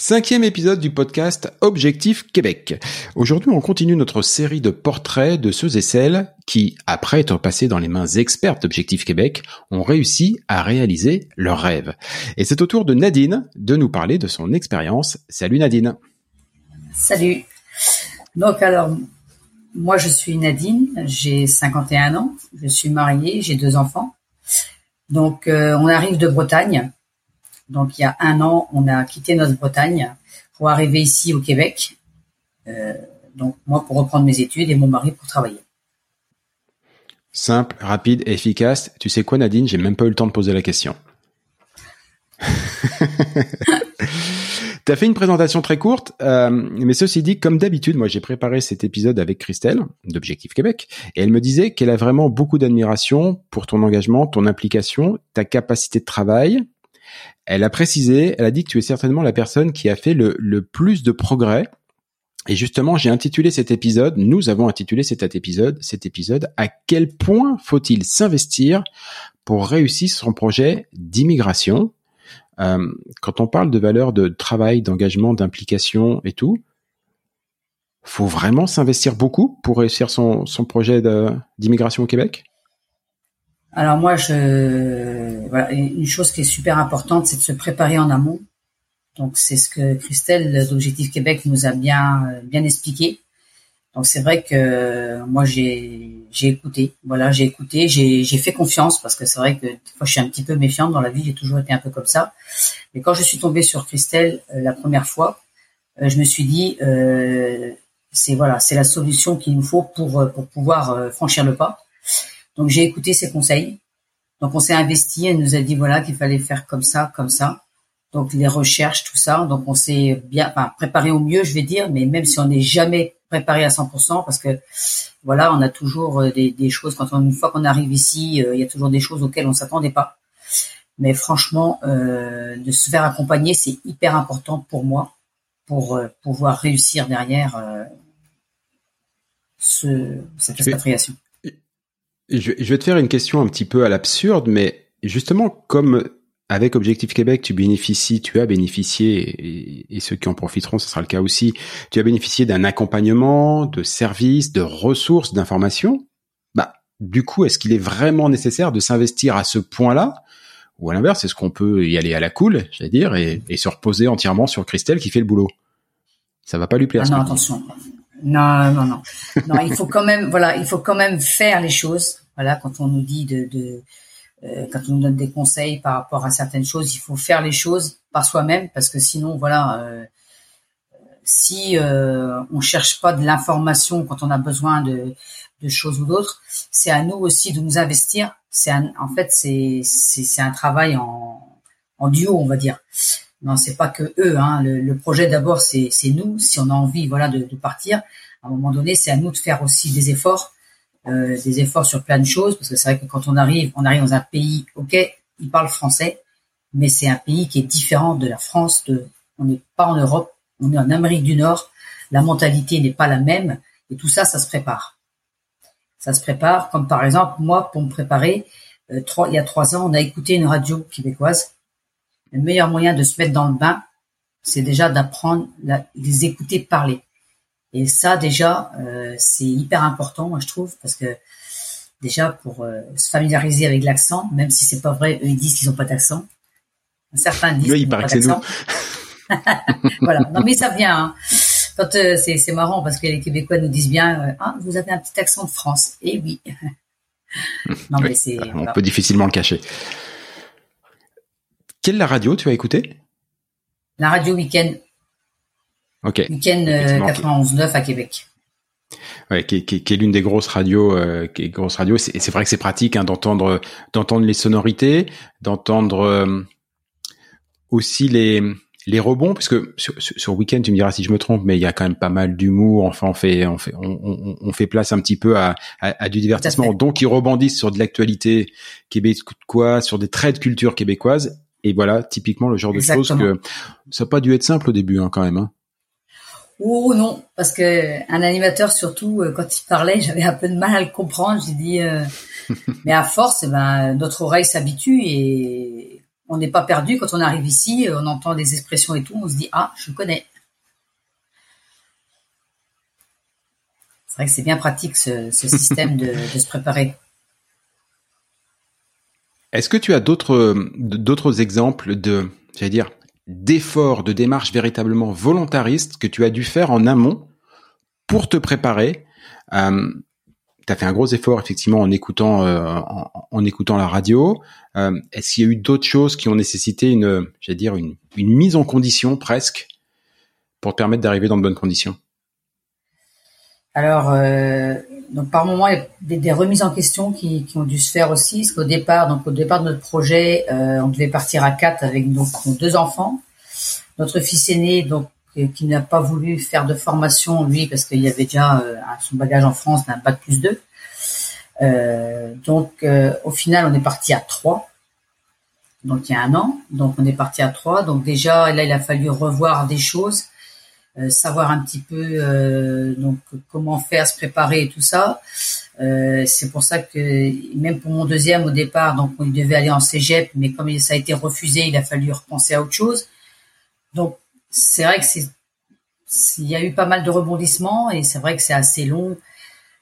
Cinquième épisode du podcast Objectif Québec. Aujourd'hui, on continue notre série de portraits de ceux et celles qui, après être passés dans les mains expertes d'Objectif Québec, ont réussi à réaliser leurs rêves. Et c'est au tour de Nadine de nous parler de son expérience. Salut Nadine. Salut. Donc alors, moi je suis Nadine, j'ai 51 ans, je suis mariée, j'ai deux enfants. Donc euh, on arrive de Bretagne donc il y a un an, on a quitté notre Bretagne pour arriver ici au Québec. Euh, donc moi pour reprendre mes études et mon mari pour travailler. Simple, rapide efficace. Tu sais quoi Nadine, j'ai même pas eu le temps de poser la question. Tu as fait une présentation très courte, euh, mais ceci dit, comme d'habitude, moi j'ai préparé cet épisode avec Christelle d'Objectif Québec, et elle me disait qu'elle a vraiment beaucoup d'admiration pour ton engagement, ton implication, ta capacité de travail, elle a précisé, elle a dit que tu es certainement la personne qui a fait le, plus de progrès. Et justement, j'ai intitulé cet épisode, nous avons intitulé cet épisode, cet épisode, à quel point faut-il s'investir pour réussir son projet d'immigration? Euh, Quand on parle de valeur de travail, d'engagement, d'implication et tout, faut vraiment s'investir beaucoup pour réussir son, son projet d'immigration au Québec? Alors moi, je voilà, une chose qui est super importante, c'est de se préparer en amont. Donc c'est ce que Christelle d'Objectif Québec nous a bien bien expliqué. Donc c'est vrai que moi j'ai j'ai écouté, voilà, j'ai écouté, j'ai j'ai fait confiance parce que c'est vrai que des je suis un petit peu méfiante dans la vie, j'ai toujours été un peu comme ça. Mais quand je suis tombée sur Christelle euh, la première fois, euh, je me suis dit euh, c'est voilà, c'est la solution qu'il nous faut pour pour pouvoir franchir le pas. Donc j'ai écouté ses conseils. Donc on s'est investi, elle nous a dit voilà qu'il fallait faire comme ça, comme ça. Donc les recherches, tout ça. Donc on s'est bien enfin, préparé au mieux, je vais dire, mais même si on n'est jamais préparé à 100%, parce que voilà, on a toujours euh, des, choses quand on, une fois qu'on arrive ici, euh, il y a toujours des choses auxquelles on s'attendait pas. Mais franchement, euh, de se faire accompagner, c'est hyper important pour moi pour pouvoir réussir derrière ce, cette expatriation. Je, vais te faire une question un petit peu à l'absurde, mais justement, comme avec Objectif Québec, tu bénéficies, tu as bénéficié, et, ceux qui en profiteront, ce sera le cas aussi, tu as bénéficié d'un accompagnement, de services, de ressources, d'informations. Bah, du coup, est-ce qu'il est vraiment nécessaire de s'investir à ce point-là? Ou à l'inverse, est-ce qu'on peut y aller à la cool, j'allais dire, et, se reposer entièrement sur Christelle qui fait le boulot? Ça va pas lui plaire. Ah non, attention. Non, non, non. Non, il faut quand même, voilà, il faut quand même faire les choses. Voilà, quand on nous dit de, de euh, quand on nous donne des conseils par rapport à certaines choses, il faut faire les choses par soi-même parce que sinon, voilà, euh, si euh, on cherche pas de l'information quand on a besoin de, de choses ou d'autres, c'est à nous aussi de nous investir. C'est en fait, c'est c'est un travail en en duo, on va dire. Non, c'est pas que eux. Hein. Le, projet d'abord, c'est nous. Si on a envie, voilà, de, partir, à un moment donné, c'est à nous de faire aussi des efforts, euh, des efforts sur plein de choses, parce que c'est vrai que quand on arrive, on arrive dans un pays, ok, ils parlent français, mais c'est un pays qui est différent de la France. De, on n'est pas en Europe, on est en Amérique du Nord. la mentalité n'est pas la même, et tout ça, ça se prépare. Ça se prépare, comme par exemple, moi, pour me préparer, euh, trois, il y a trois ans, on a écouté une radio québécoise. Le meilleur moyen de se mettre dans le bain, c'est déjà d'apprendre, les écouter parler. Et ça, déjà, euh, c'est hyper important, moi, je trouve, parce que déjà pour euh, se familiariser avec l'accent, même si c'est pas vrai, eux ils disent qu'ils ont pas d'accent. Certains disent qu'ils n'ont pas d'accent. voilà. Non mais ça vient. Hein. Quand euh, c'est c'est marrant parce que les Québécois nous disent bien, ah vous avez un petit accent de France. Eh oui. non mais c'est. On peut difficilement le cacher. Quelle la radio tu as écouté La radio Week-end. Ok. Week-end 91.9 à Québec ouais, qui, qui, qui est l'une des grosses radios, euh, qui est grosse radio. Et c'est vrai que c'est pratique hein, d'entendre d'entendre les sonorités, d'entendre euh, aussi les les rebonds, parce que sur, sur Weekend, tu me diras si je me trompe, mais il y a quand même pas mal d'humour. Enfin, on fait, on fait, on, on, fait place un petit peu à, à, à du divertissement. Donc, ils rebondissent sur de l'actualité québécoise, sur des traits de culture québécoise. Et voilà, typiquement le genre de choses que ça n'a pas dû être simple au début, hein, quand même. Hein. Oh non, parce que un animateur surtout euh, quand il parlait, j'avais un peu de mal à le comprendre. J'ai dit, euh, mais à force, eh ben notre oreille s'habitue et on n'est pas perdu quand on arrive ici. On entend des expressions et tout, on se dit ah, je connais. C'est vrai que c'est bien pratique ce, système de, de se préparer. Est-ce que tu as d'autres d'autres exemples de, j'allais dire, d'efforts, de démarches véritablement volontaristes que tu as dû faire en amont pour te préparer. Euh, tu as fait un gros effort effectivement en écoutant euh, en, écoutant la radio. Euh, Est-ce qu'il y a eu d'autres choses qui ont nécessité une, j'allais dire une, une mise en condition presque pour te permettre d'arriver dans de bonnes conditions? Alors, euh, donc par moment, il y a des, remises en question qui, qui, ont dû se faire aussi, parce qu'au départ, donc au départ de notre projet, euh, on devait partir à quatre avec nos, deux enfants. Notre fils aîné, donc euh, qui n'a pas voulu faire de formation lui parce qu'il y avait déjà euh, son bagage en France d'un de plus deux. Euh, donc euh, au final, on est parti à trois. Donc il y a un an, donc on est parti à trois. Donc déjà là, il a fallu revoir des choses. Euh, savoir un petit peu euh, donc comment faire, se préparer et tout ça. Euh, c'est pour ça que même pour mon deuxième au départ, donc il devait aller en cégep, mais comme ça a été refusé, il a fallu repenser à autre chose. Donc c'est vrai que c'est il y a eu pas mal de rebondissements et c'est vrai que c'est assez long.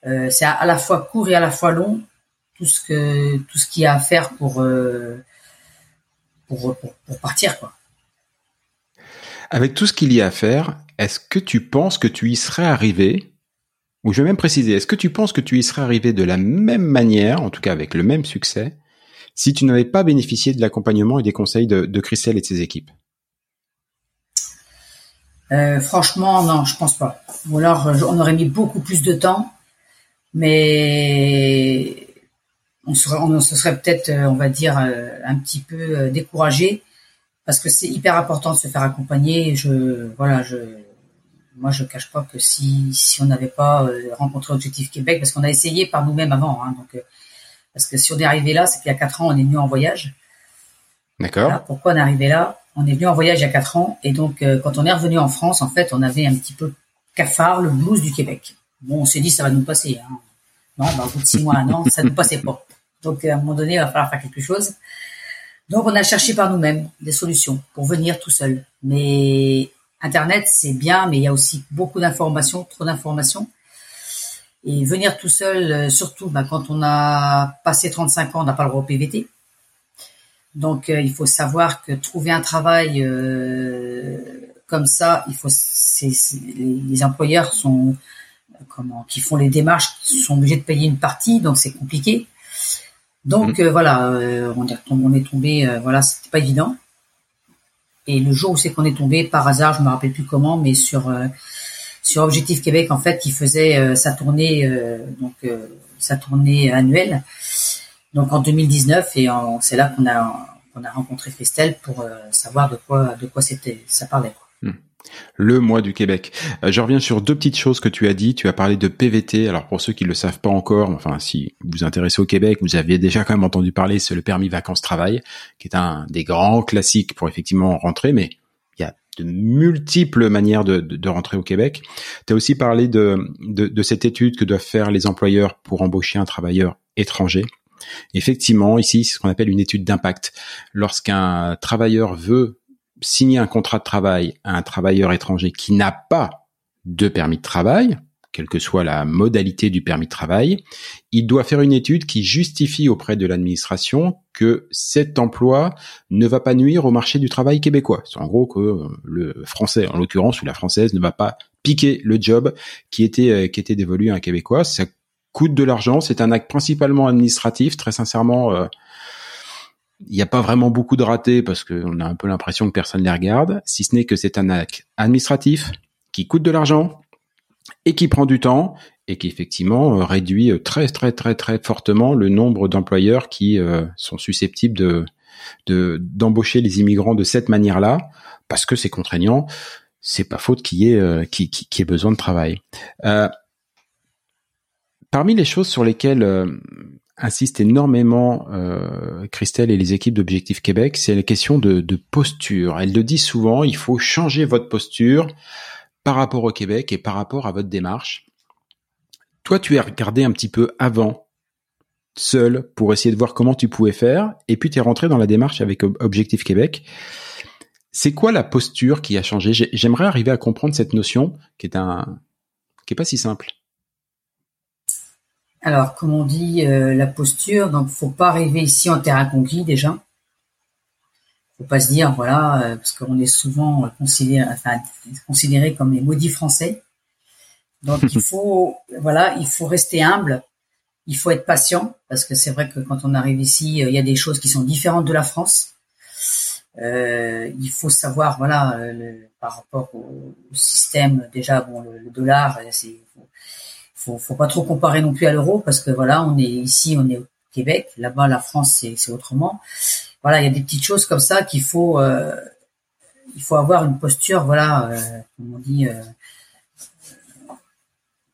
C'est à, la fois court et à la fois long tout ce que tout ce qu'il y a à faire pour, pour, pour, pour partir quoi. Avec tout ce qu'il y a à faire, est-ce que tu penses que tu y serais arrivé? Ou je vais même préciser, est-ce que tu penses que tu y serais arrivé de la même manière, en tout cas avec le même succès, si tu n'avais pas bénéficié de l'accompagnement et des conseils de, Christelle et de ses équipes? Euh, Franchement, non, je pense pas. Ou alors, on aurait mis beaucoup plus de temps, mais on, serait, on se serait peut-être, euh, on va dire, euh, un petit peu découragé parce que c'est hyper important de se faire accompagner. Je, voilà, je, moi, je cache pas que si, si on n'avait pas euh, rencontré Objectif Québec, parce qu'on a essayé par nous-mêmes avant, hein, donc, euh, parce que si on est arrivé là, c'est qu'il y a quatre ans, on est venu en voyage. D'accord. pourquoi on est arrivé là? On est venu en voyage il y a quatre ans, et donc euh, quand on est revenu en France, en fait, on avait un petit peu cafard le blues du Québec. Bon, on s'est dit ça va nous passer. Hein. Non, bah, au bout de six mois, un an, ça ne passait pas. Donc à un moment donné, il va falloir faire quelque chose. Donc on a cherché par nous-mêmes des solutions pour venir tout seul. Mais Internet, c'est bien, mais il y a aussi beaucoup d'informations, trop d'informations. Et venir tout seul, euh, surtout bah, quand on a passé 35 ans, on n'a pas le droit au PVT. Donc euh, il faut savoir que trouver un travail euh, comme ça, il faut, les, employeurs sont comment, qui font les démarches, sont obligés de payer une partie, donc c'est compliqué. Donc mmh. voilà, on, est, on est tombé, voilà, c'était pas évident. Et le jour où c'est qu'on est tombé, par hasard, je me rappelle plus comment, mais sur euh, sur Objectif Québec, en fait, qui faisait euh, sa tournée euh, donc sa tournée annuelle, donc en 2019, et c'est là qu'on a qu'on a rencontré Christelle pour savoir de quoi de quoi c'était ça parlait. Le mois du Québec. Euh, je reviens sur deux petites choses que tu as dit. Tu as parlé de PVT. Alors pour ceux qui ne le savent pas encore, enfin si vous vous intéressez au Québec, vous avez déjà quand même entendu parler, c'est le permis vacances-travail, qui est un des grands classiques pour effectivement rentrer, mais il y a de multiples manières de, de, rentrer au Québec. Tu as aussi parlé de, de, de, cette étude que doivent faire les employeurs pour embaucher un travailleur étranger. Effectivement, ici, c'est ce qu'on appelle une étude d'impact. Lorsqu'un travailleur veut signer un contrat de travail à un travailleur étranger qui n'a pas de permis de travail, quelle que soit la modalité du permis de travail, il doit faire une étude qui justifie auprès de l'administration que cet emploi ne va pas nuire au marché du travail québécois. C'est en gros que le français, en l'occurrence, ou la française, ne va pas piquer le job qui était euh, qui était dévolu à un québécois. Ça coûte de l'argent. C'est un acte principalement administratif. Très sincèrement, euh, il n'y a pas vraiment beaucoup de ratés parce qu'on a un peu l'impression que personne les regarde. Si ce n'est que c'est un acte administratif qui coûte de l'argent, et qui prend du temps et qui effectivement euh, réduit euh, très très très très fortement le nombre d'employeurs qui euh, sont susceptibles de d'embaucher les immigrants de cette manière-là parce que c'est contraignant. C'est pas faute qu'il y ait qui, qui, ait besoin de travail. parmi les choses sur lesquelles insistent énormément Christelle et les équipes d'Objectif Québec, c'est la question de, de posture. Elle le dit souvent, il faut changer votre posture par rapport au Québec et par rapport à votre démarche. Toi, tu as regardé un petit peu avant, seul, pour essayer de voir comment tu pouvais faire, et puis tu es rentré dans la démarche avec Objectif Québec. C'est quoi la posture qui a changé? J'aimerais arriver à comprendre cette notion qui est un qui est pas si simple. Alors, comme on dit, euh, la posture, donc faut pas arriver ici en terrain conquis déjà. Faut pas se dire voilà euh, parce qu'on est souvent considéré enfin considéré comme les maudits français. Donc il faut voilà il faut rester humble. Il faut être patient parce que c'est vrai que quand on arrive ici euh, il y a des choses qui sont différentes de la France. Euh, il faut savoir voilà par rapport au, système déjà bon le, dollar c'est faut, faut pas trop comparer non plus à l'euro parce que voilà on est ici on est au Québec là-bas la France c'est autrement voilà, il y a des petites choses comme ça qu'il faut, euh, il faut avoir une posture, voilà, euh, comme on dit, euh,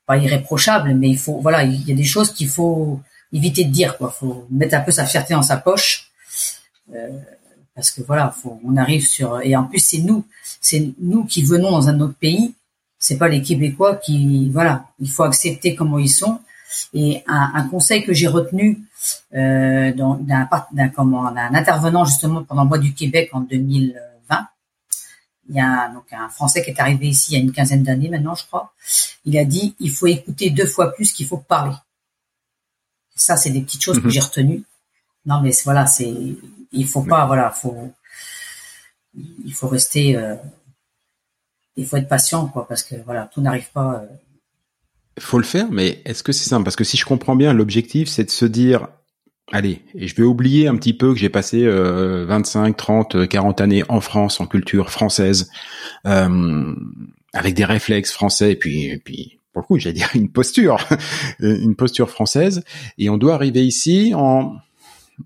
pas irréprochable, mais il faut, voilà, il y a des choses qu'il faut éviter de dire, quoi. Faut mettre un peu sa fierté dans sa poche, parce que voilà, on arrive sur, et en plus c'est nous, c'est nous qui venons dans un autre pays, c'est pas les Québécois qui, voilà, il faut accepter comment ils sont. Et un, un conseil que j'ai retenu euh, d'un comment d'un intervenant justement pendant le mois du Québec en 2020. Il y a donc un Français qui est arrivé ici il y a une quinzaine d'années maintenant, je crois. Il a dit il faut écouter deux fois plus qu'il faut parler. Ça, c'est des petites choses que mhm. j'ai retenues. Non, mais voilà, c'est il faut pas, voilà, faut il faut rester, euh, il faut être patient, quoi, parce que voilà, tout n'arrive pas. Euh, faut le faire, mais est-ce que c'est simple? Parce que si je comprends bien, l'objectif, c'est de se dire, allez, et je vais oublier un petit peu que j'ai passé 25, 30, 40 années en France, en culture française, euh, avec des réflexes français, et puis, et puis pour le coup, j'allais dire une posture, une posture française, et on doit arriver ici en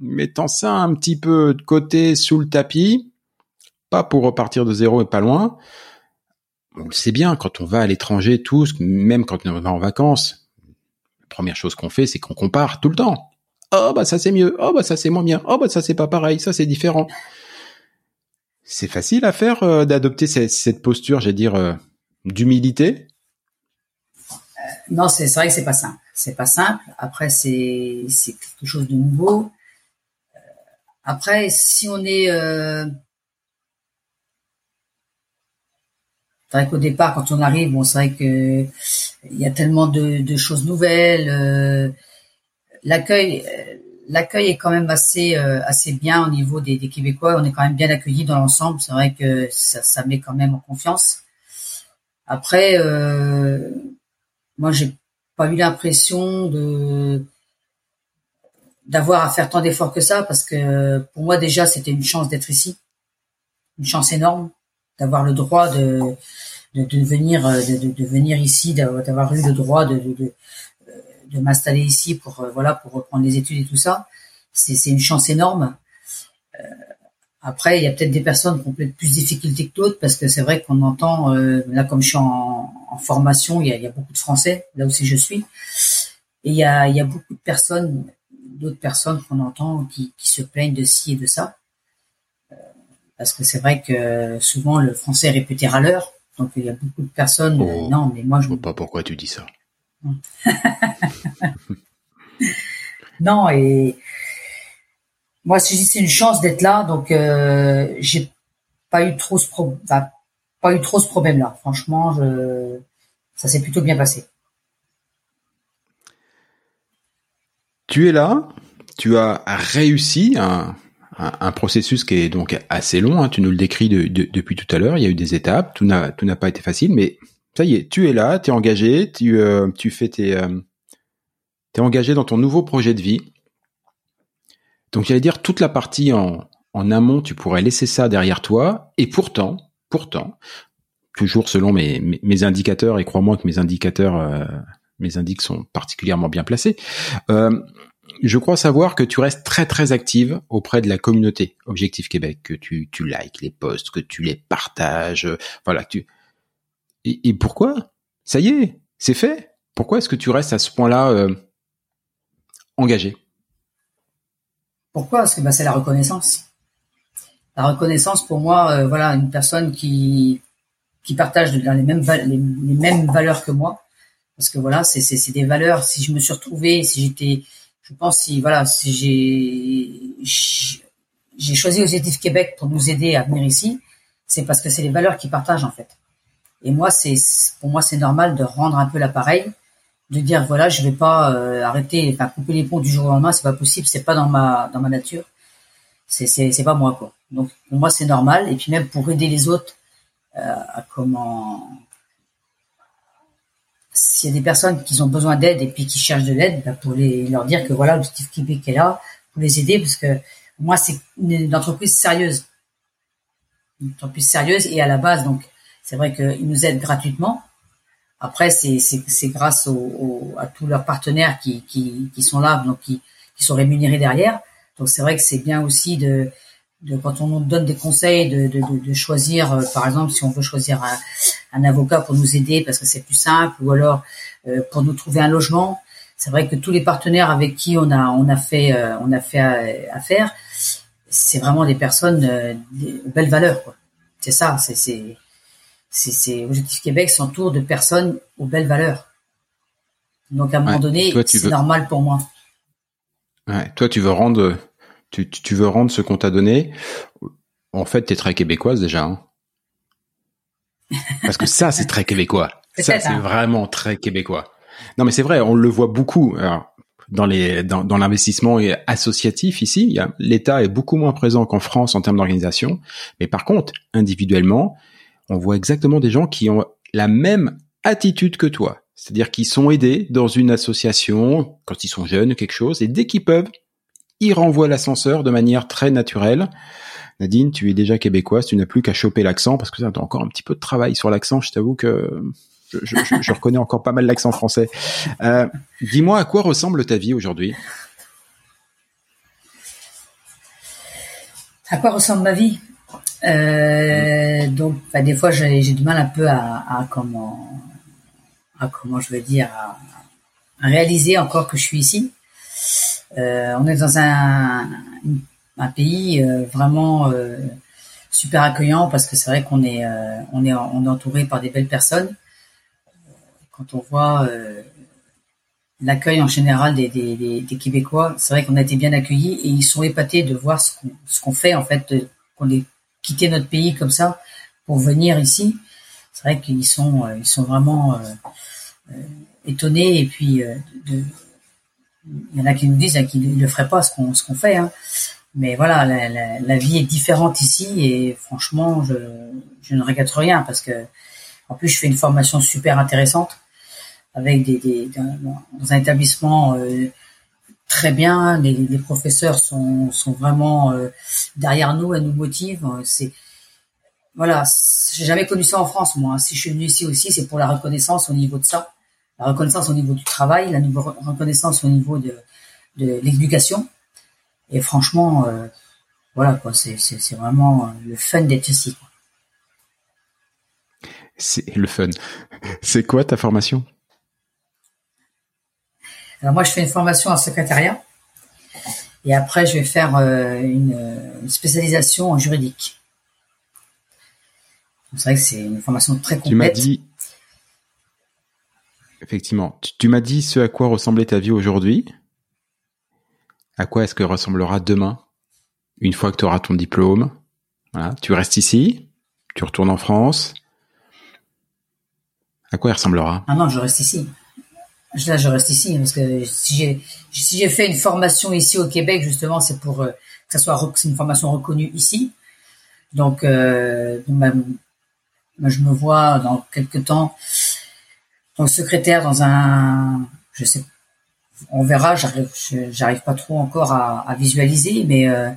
mettant ça un petit peu de côté sous le tapis, pas pour repartir de zéro et pas loin, on le sait bien, quand on va à l'étranger, tous, même quand on va en vacances, la première chose qu'on fait, c'est qu'on compare tout le temps. Oh bah ça c'est mieux, oh bah ça c'est moins bien, oh bah ça c'est pas pareil, ça c'est différent. C'est facile à faire euh, d'adopter cette, posture, j'ai dire, euh, d'humilité? Euh, non, c'est vrai que c'est pas simple. C'est pas simple. Après, c'est c'est quelque chose de nouveau. après, si on est C'est vrai qu'au départ, quand on arrive, bon, c'est vrai que il y a tellement de, choses nouvelles. Euh, l'accueil, euh, l'accueil est quand même assez euh, assez bien au niveau des, Québécois. On est quand même bien accueillis dans l'ensemble. C'est vrai que ça, ça met quand même en confiance. Après, euh, moi, j'ai pas eu l'impression de d'avoir à faire tant d'efforts que ça parce que pour moi déjà c'était une chance d'être ici, une chance énorme d'avoir le droit de, de, de venir euh, de, de, venir ici, d'avoir eu le droit de, de, de m'installer ici pour euh, voilà pour reprendre les études et tout ça. C'est une chance énorme. Euh, après, il y a peut-être des personnes qui ont peut-être plus de difficultés que d'autres parce que c'est vrai qu'on entend là comme je suis en, en formation, il y, a, il y, a, beaucoup de Français là aussi je suis et il y a, il y a beaucoup de personnes, d'autres personnes qu'on entend qui, qui se plaignent de ci et de ça parce que c'est vrai que souvent le français est réputé râleur, donc il y a beaucoup de personnes. Oh. non, mais moi je Je vois pas pourquoi tu dis ça. non et moi c'est une chance d'être là, donc euh, j'ai pas eu trop ce pro... enfin, pas eu trop ce problème là. Franchement, je... ça s'est plutôt bien passé. Tu es là, tu as réussi un, un, processus qui est donc assez long. hein, tu nous le décris de- de- depuis tout à l'heure. Il y a eu des étapes, tout n'a tout n'a pas été facile, mais ça y est, tu es là, tu es engagé, tu euh, tu fais tes euh, t'es engagé dans ton nouveau projet de vie. Donc j'allais dire toute la partie en en amont, tu pourrais laisser ça derrière toi. Et pourtant, pourtant, toujours selon mes mes, mes indicateurs, et crois-moi que mes indicateurs euh, mes indices sont particulièrement bien placés. Euh, je crois savoir que tu restes très très active auprès de la communauté Objectif Québec, que tu, tu likes les posts, que tu les partages, euh, voilà. Tu... Et, pourquoi? Ça y est, c'est fait. Pourquoi est-ce que tu restes à ce point-là euh, engagé? Pourquoi? Parce que bah, c'est la reconnaissance. La reconnaissance pour moi, euh, voilà, une personne qui qui partage les mêmes les, les mêmes valeurs que moi, parce que voilà, c'est des valeurs. Si je me suis retrouvé, si j'étais, je pense si voilà, si j'ai j'ai- choisi Objectif Québec pour nous aider à venir ici, c'est parce que c'est les valeurs qu'ils partagent en fait. Et moi, c'est pour moi c'est normal de rendre un peu l'appareil, de dire voilà, je vais pas euh, arrêter, enfin couper les ponts du jour au lendemain, c'est pas possible, c'est pas dans ma dans ma nature c'est c'est c'est pas moi quoi. Donc pour moi c'est normal et puis même pour aider les autres euh, à comment s'il y a des personnes qui ont besoin d'aide et puis qui cherchent de l'aide, bah, pour les leur dire que voilà l'objectif Québec est là pour les aider parce que moi c'est une, entreprise sérieuse, une entreprise sérieuse et à la base donc c'est vrai qu'ils nous aident gratuitement. Après c'est c'est grâce au- à tous leurs partenaires qui qui qui sont là donc qui qui sont rémunérés derrière. Donc c'est vrai que c'est bien aussi de, de quand on nous donne des conseils de, de, de, de choisir, euh, par exemple, si on veut choisir un, un avocat pour nous aider parce que c'est plus simple, ou alors euh, pour nous trouver un logement. C'est vrai que tous les partenaires avec qui on a on a fait euh, on a fait affaire, c'est vraiment des personnes des belles valeurs. C'est ça, c'est c'est c'est Objectif Québec s'entoure de personnes aux belles valeurs. Donc à un moment donné, c'est veux- normal pour moi. Ouais, toi, tu veux rendre, tu, tu veux rendre ce qu'on t'a donné. En fait, t'es très québécoise déjà. Hein Parce que ça, c'est très québécois. Ça, c'est hein. vraiment très québécois. Non, mais c'est vrai, on le voit beaucoup. Alors, dans les dans, dans l'investissement associatif ici, l'État est beaucoup moins présent qu'en France en termes d'organisation. Mais par contre, individuellement, on voit exactement des gens qui ont la même attitude que toi. C'est-à-dire qu'ils sont aidés dans une association quand ils sont jeunes, quelque chose, et dès qu'ils peuvent, ils renvoient l'ascenseur de manière très naturelle. Nadine, tu es déjà québécoise, tu n'as plus qu'à choper l'accent, parce que ça, t'as encore un petit peu de travail sur l'accent. Je t'avoue que je, reconnais encore pas mal l'accent français. Euh, Dis-moi à quoi ressemble ta vie aujourd'hui? À quoi ressemble ma vie? Euh, Donc, bah, des fois, j'ai du mal un peu à, comment, à comment je veux dire, à réaliser encore que je suis ici. Euh, on est dans un, pays euh, vraiment euh, super accueillant parce que c'est vrai qu'on est, on est, on est entouré par des belles personnes. Quand on voit l'accueil en général des, des, des, Québécois, c'est vrai qu'on a été bien accueillis et ils sont épatés de voir ce qu'on ce fait en fait, qu'on ait quitté notre pays comme ça pour venir ici. C'est vrai qu'ils sont ils sont vraiment étonnés et puis de, il y en a qui nous disent hein, qu'ils ne le feraient pas ce qu'on qu'on fait. Hein. Mais voilà, la, la, la vie est différente ici et franchement, je, je ne regrette rien parce que en plus je fais une formation super intéressante avec des, des dans, un établissement euh, très bien. Les, les professeurs sont, sont vraiment euh, derrière nous, elles nous motivent. C'est voilà, j'ai jamais connu ça en France moi. Si je suis venu ici aussi, c'est pour la reconnaissance au niveau de ça, la reconnaissance au niveau du travail, la reconnaissance au niveau de, de l'éducation. Et franchement, euh, voilà quoi, c'est c'est c'est vraiment euh, le fun d'être ici. quoi. C'est le fun. C'est quoi ta formation? Alors moi, je fais une formation en secrétariat et après, je vais faire euh, une, euh, une spécialisation en juridique. C'est vrai que c'est une formation très complète. Tu m'as dit, effectivement, tu, m'as dit ce à quoi ressemblait ta vie aujourd'hui. À quoi est-ce que ressemblera demain, une fois que tu auras ton diplôme? Voilà, tu restes ici, tu retournes en France? À quoi elle ressemblera? Ah non, je reste ici. Là, je reste ici parce que si j'ai fait une formation ici au Québec, justement, c'est pour euh, que ça soit une formation reconnue ici. Donc, euh, je me vois dans quelques temps donc secrétaire dans un, je sais, on verra. J'arrive, j'arrive pas trop encore à, visualiser, mais euh,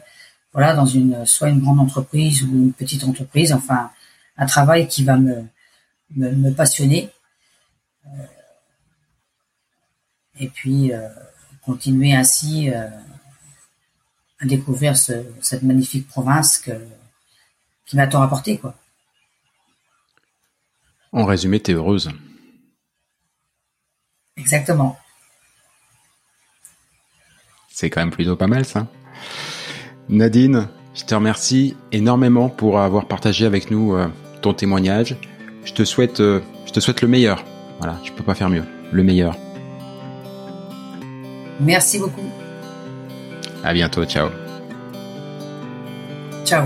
voilà, dans une soit une grande entreprise ou une petite entreprise, enfin un travail qui va me me, passionner. Euh, et puis euh, continuer ainsi à découvrir cette magnifique province que, qui m'a tant apporté, quoi. En résumé, tu es heureuse. Exactement. C'est quand même plutôt pas mal ça. Nadine, je te remercie énormément pour avoir partagé avec nous euh, ton témoignage. Je te souhaite, euh, je te souhaite le meilleur. Voilà, je peux pas faire mieux. Le meilleur. Merci beaucoup. À bientôt. Ciao. Ciao.